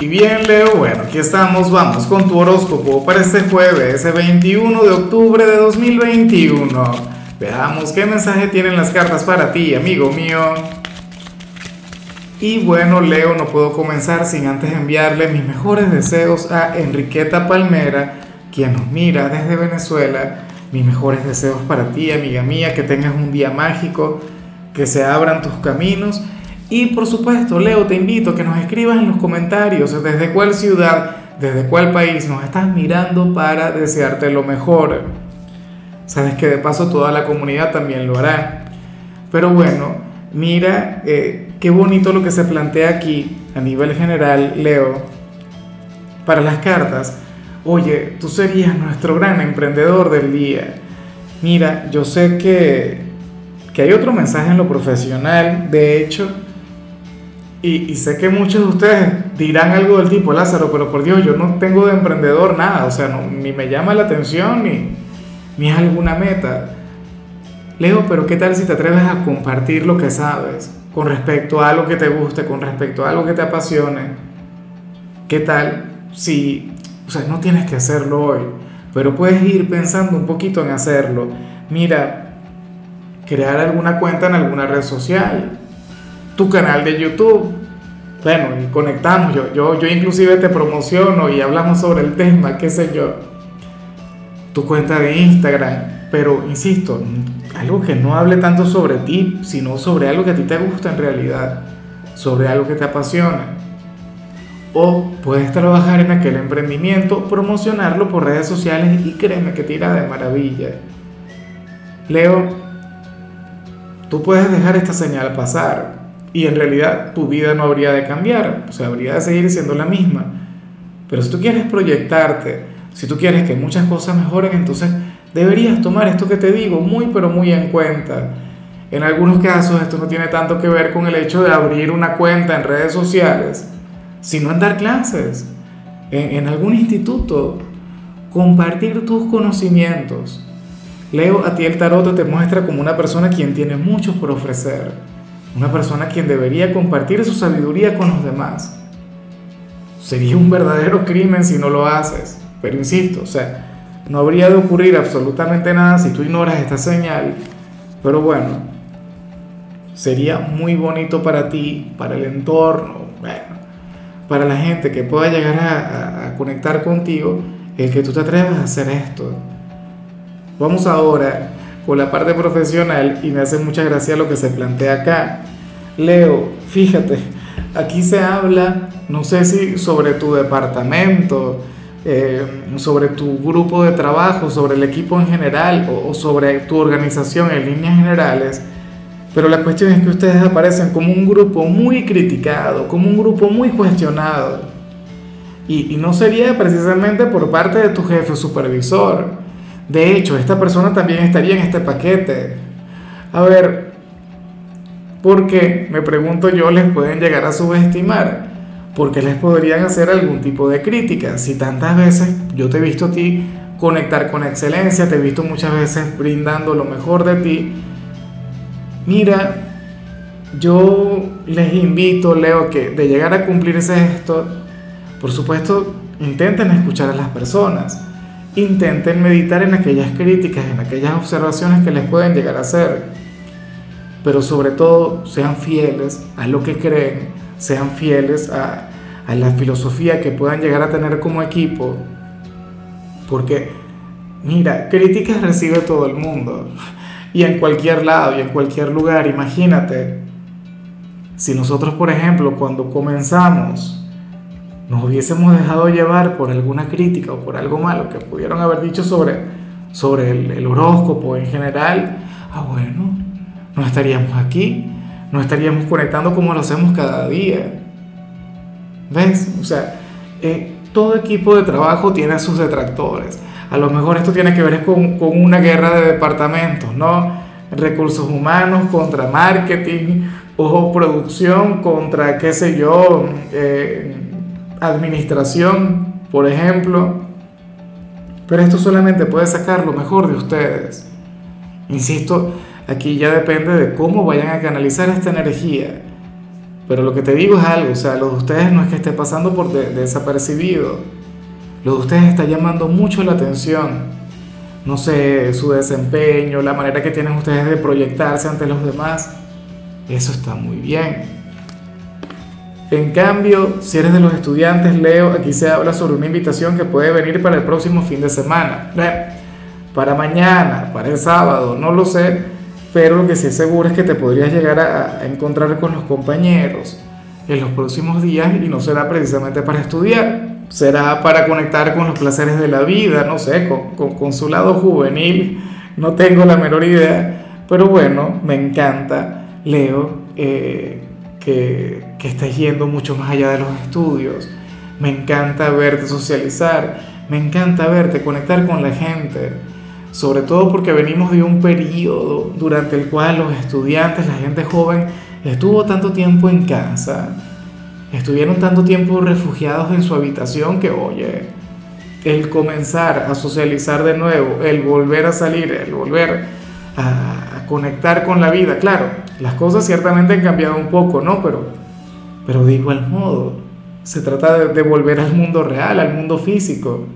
Y bien, Leo, bueno, aquí estamos, vamos con tu horóscopo para este jueves, ese 21 de octubre de 2021. Veamos qué mensaje tienen las cartas para ti, amigo mío. Y bueno, Leo, no puedo comenzar sin antes enviarle mis mejores deseos a Enriqueta Palmera, quien nos mira desde Venezuela. Mis mejores deseos para ti, amiga mía, que tengas un día mágico, que se abran tus caminos y por supuesto, Leo, te invito a que nos escribas en los comentarios desde cuál ciudad, desde cuál país nos estás mirando para desearte lo mejor. Sabes que de paso toda la comunidad también lo hará. Pero bueno, mira eh, qué bonito lo que se plantea aquí a nivel general, Leo. Para las cartas, oye, tú serías nuestro gran emprendedor del día. Mira, yo sé que, que hay otro mensaje en lo profesional, de hecho, y, sé que muchos de ustedes dirán algo del tipo, Lázaro, pero por Dios, yo no tengo de emprendedor nada, o sea, ni me llama la atención, ni, ni es alguna meta. Leo, pero ¿qué tal si te atreves a compartir lo que sabes con respecto a algo que te guste, con respecto a algo que te apasione? ¿Qué tal si, o sea, no tienes que hacerlo hoy, pero puedes ir pensando un poquito en hacerlo? Mira, crear alguna cuenta en alguna red social, tu canal de YouTube. Bueno, y conectamos, yo, yo, yo inclusive te promociono y hablamos sobre el tema, qué sé yo. Tu cuenta de Instagram, pero insisto, algo que no hable tanto sobre ti, sino sobre algo que a ti te gusta en realidad, sobre algo que te apasiona. O puedes trabajar en aquel emprendimiento, promocionarlo por redes sociales y créeme que tira de maravilla. Leo, tú puedes dejar esta señal pasar, y en realidad tu vida no habría de cambiar, o sea, habría de seguir siendo la misma. Pero si tú quieres proyectarte, si tú quieres que muchas cosas mejoren, entonces deberías tomar esto que te digo muy pero muy en cuenta. En algunos casos esto no tiene tanto que ver con el hecho de abrir una cuenta en redes sociales, sino en dar clases, en, algún instituto, compartir tus conocimientos. Leo, a ti el tarot te muestra como una persona quien tiene mucho por ofrecer una persona quien debería compartir su sabiduría con los demás. Sería un verdadero crimen si no lo haces. Pero insisto, o sea, no habría de ocurrir absolutamente nada si tú ignoras esta señal. Pero bueno, sería muy bonito para ti, para el entorno, bueno, para la gente que pueda llegar a, a conectar contigo, el que tú te atrevas a hacer esto. Vamos ahora con la parte profesional y me hace mucha gracia lo que se plantea acá. Leo, fíjate, aquí se habla, no sé si sobre tu departamento, eh, sobre tu grupo de trabajo, sobre el equipo en general o, sobre tu organización en líneas generales, pero la cuestión es que ustedes aparecen como un grupo muy criticado, como un grupo muy cuestionado. Y, y no sería precisamente por parte de tu jefe supervisor de hecho, esta persona también estaría en este paquete. A ver, ¿por qué, me pregunto yo, les pueden llegar a subestimar? Porque les podrían hacer algún tipo de crítica. Si tantas veces yo te he visto a ti conectar con excelencia, te he visto muchas veces brindando lo mejor de ti. Mira, yo les invito, Leo, que de llegar a cumplirse esto, por supuesto, intenten escuchar a las personas intenten meditar en aquellas críticas, en aquellas observaciones que les pueden llegar a hacer, pero sobre todo sean fieles a lo que creen, sean fieles a, la filosofía que puedan llegar a tener como equipo, porque mira, críticas recibe todo el mundo. Y en cualquier lado y en cualquier lugar, imagínate. Si nosotros, por ejemplo, cuando comenzamos nos hubiésemos dejado llevar por alguna crítica o por algo malo que pudieron haber dicho sobre, sobre el, horóscopo en general, ah bueno, no estaríamos aquí, no estaríamos conectando como lo hacemos cada día. ¿Ves? O sea, eh, todo equipo de trabajo tiene sus detractores. A lo mejor esto tiene que ver con, con una guerra de departamentos, ¿no? Recursos humanos contra marketing o producción contra, qué sé yo, eh, administración, por ejemplo. Pero esto solamente puede sacar lo mejor de ustedes. Insisto, aquí ya depende de cómo vayan a canalizar esta energía. Pero lo que te digo es algo, o sea, lo de ustedes no es que esté pasando por desapercibido. Lo de ustedes está llamando mucho la atención. No sé, su desempeño, la manera que tienen ustedes de proyectarse ante los demás. Eso está muy bien. En cambio, si eres de los estudiantes, Leo, aquí se habla sobre una invitación que puede venir para el próximo fin de semana. Para mañana, para el sábado, no lo sé pero lo que sí es seguro es que te podrías llegar a, encontrar con los compañeros en los próximos días y no será precisamente para estudiar, será para conectar con los placeres de la vida, no sé, con, su lado juvenil, no tengo la menor idea, pero bueno, me encanta, Leo, eh, que, que yendo mucho más allá de los estudios, me encanta verte socializar, me encanta verte conectar con la gente sobre todo porque venimos de un periodo durante el cual los estudiantes, la gente joven, estuvo tanto tiempo en casa, estuvieron tanto tiempo refugiados en su habitación que, oye, el comenzar a socializar de nuevo, el volver a salir, el volver a, conectar con la vida, claro, las cosas ciertamente han cambiado un poco, ¿no? Pero, pero de igual modo, se trata de volver al mundo real, al mundo físico.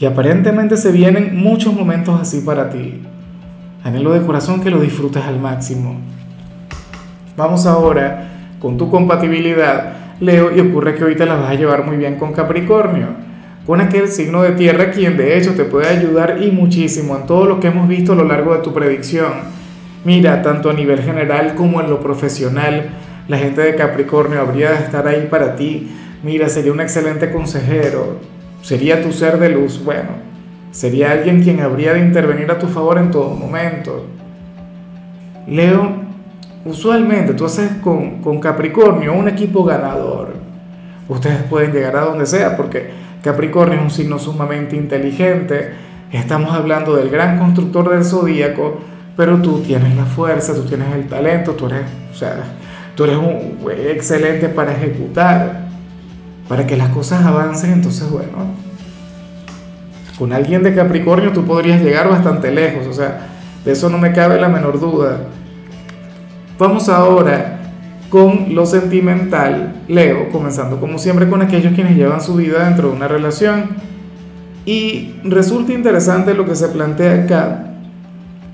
Y aparentemente se vienen muchos momentos así para ti. Anhelo de corazón que lo disfrutes al máximo. Vamos ahora con tu compatibilidad, Leo, y ocurre que ahorita la vas a llevar muy bien con Capricornio, con aquel signo de tierra quien de hecho te puede ayudar y muchísimo en todo lo que hemos visto a lo largo de tu predicción. Mira, tanto a nivel general como en lo profesional, la gente de Capricornio habría de estar ahí para ti. Mira, sería un excelente consejero, sería tu ser de luz, bueno, sería alguien quien habría de intervenir a tu favor en todo momento. Leo, usualmente tú haces con, con Capricornio un equipo ganador. Ustedes pueden llegar a donde sea porque Capricornio es un signo sumamente inteligente. Estamos hablando del gran constructor del zodíaco, pero tú tienes la fuerza, tú tienes el talento, tú eres, o sea, tú eres un, excelente para ejecutar para que las cosas avancen, entonces bueno, con alguien de Capricornio tú podrías llegar bastante lejos, o sea, de eso no me cabe la menor duda. Vamos ahora con lo sentimental, Leo, comenzando como siempre con aquellos quienes llevan su vida dentro de una relación. Y resulta interesante lo que se plantea acá,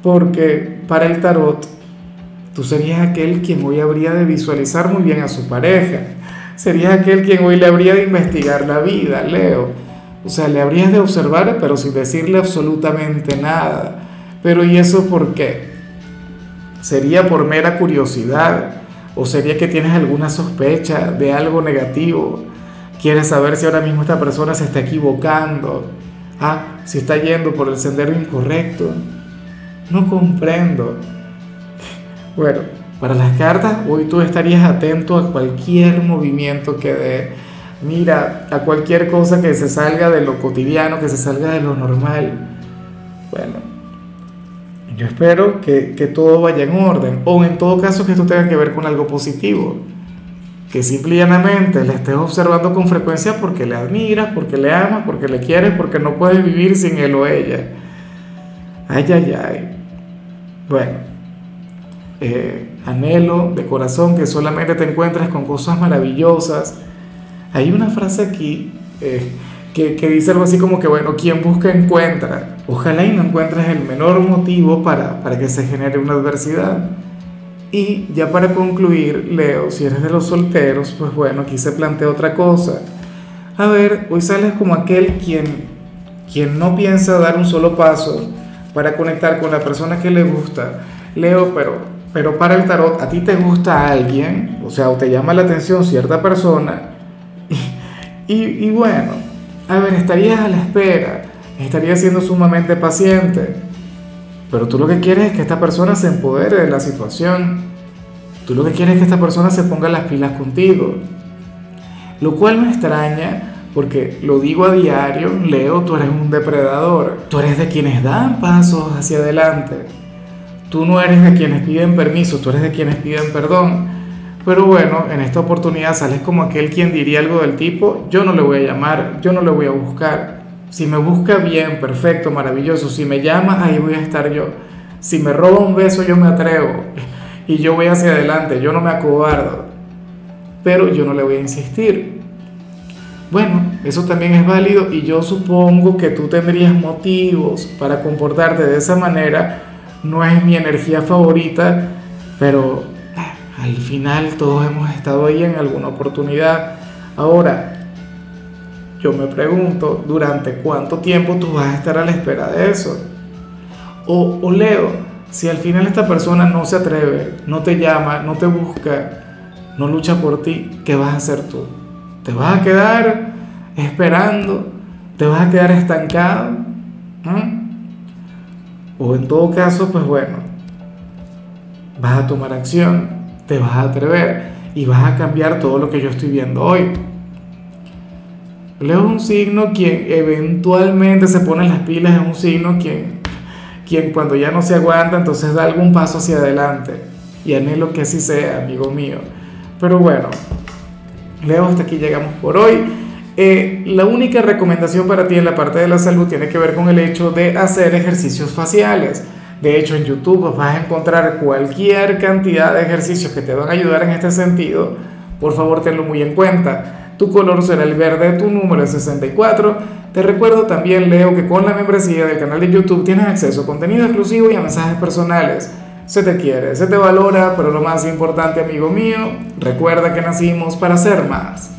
porque para el tarot, tú serías aquel quien hoy habría de visualizar muy bien a su pareja serías aquel quien hoy le habría de investigar la vida, Leo. O sea, le habrías de observar, pero sin decirle absolutamente nada. Pero ¿y eso por qué? ¿Sería por mera curiosidad? ¿O sería que tienes alguna sospecha de algo negativo? ¿Quieres saber si ahora mismo esta persona se está equivocando? Ah, si está yendo por el sendero incorrecto. No comprendo. Bueno, para las cartas, hoy tú estarías atento a cualquier movimiento que dé. Mira, a cualquier cosa que se salga de lo cotidiano, que se salga de lo normal. Bueno, yo espero que, que todo vaya en orden. O en todo caso que esto tenga que ver con algo positivo. Que simple y le estés observando con frecuencia porque le admiras, porque le amas, porque le quieres, porque no puedes vivir sin él o ella. Ay, ay, ay. Bueno, eh, anhelo de corazón que solamente te encuentres con cosas maravillosas. Hay una frase aquí eh, que, que, dice algo así como que, bueno, quien busca encuentra. Ojalá y no encuentres el menor motivo para, para que se genere una adversidad. Y ya para concluir, Leo, si eres de los solteros, pues bueno, aquí se plantea otra cosa. A ver, hoy sales como aquel quien, quien no piensa dar un solo paso para conectar con la persona que le gusta. Leo, pero pero para el tarot, a ti te gusta alguien, o sea, o te llama la atención cierta persona, y, bueno, a ver, estarías a la espera, estarías siendo sumamente paciente, pero tú lo que quieres es que esta persona se empodere de la situación, tú lo que quieres es que esta persona se ponga las pilas contigo, lo cual me extraña porque lo digo a diario, Leo, tú eres un depredador, tú eres de quienes dan pasos hacia adelante Tú no eres de quienes piden permiso, tú eres de quienes piden perdón. Pero bueno, en esta oportunidad sales como aquel quien diría algo del tipo, yo no le voy a llamar, yo no le voy a buscar. Si me busca bien, perfecto, maravilloso. Si me llama, ahí voy a estar yo. Si me roba un beso, yo me atrevo. y yo voy hacia adelante, yo no me acobardo, pero yo no le voy a insistir. Bueno, eso también es válido y yo supongo que tú tendrías motivos para comportarte de esa manera. No es mi energía favorita, pero ah, al final todos hemos estado ahí en alguna oportunidad. Ahora, yo me pregunto, ¿durante cuánto tiempo tú vas a estar a la espera de eso? O, o Leo, si al final esta persona no se atreve, no te llama, no te busca, no lucha por ti, ¿qué vas a hacer tú? ¿Te vas a quedar esperando? ¿Te vas a quedar estancado? ¿Mm? O en todo caso, pues bueno, vas a tomar acción, te vas a atrever y vas a cambiar todo lo que yo estoy viendo hoy. Leo es un signo quien eventualmente se pone las pilas, es un signo quien quien cuando ya no se aguanta, entonces da algún paso hacia adelante. Y anhelo que así sea, amigo mío. Pero bueno, Leo, hasta aquí llegamos por hoy. Eh, la única recomendación para ti en la parte de la salud tiene que ver con el hecho de hacer ejercicios faciales. De hecho, en YouTube vas a encontrar cualquier cantidad de ejercicios que te van a ayudar en este sentido. Por favor, tenlo muy en cuenta. Tu color será el verde, tu número es 64 te recuerdo también, Leo, que con la membresía del canal de YouTube tienes acceso a contenido exclusivo y a mensajes personales. Se te quiere, se te valora, pero lo más importante, amigo mío, recuerda que nacimos para ser más.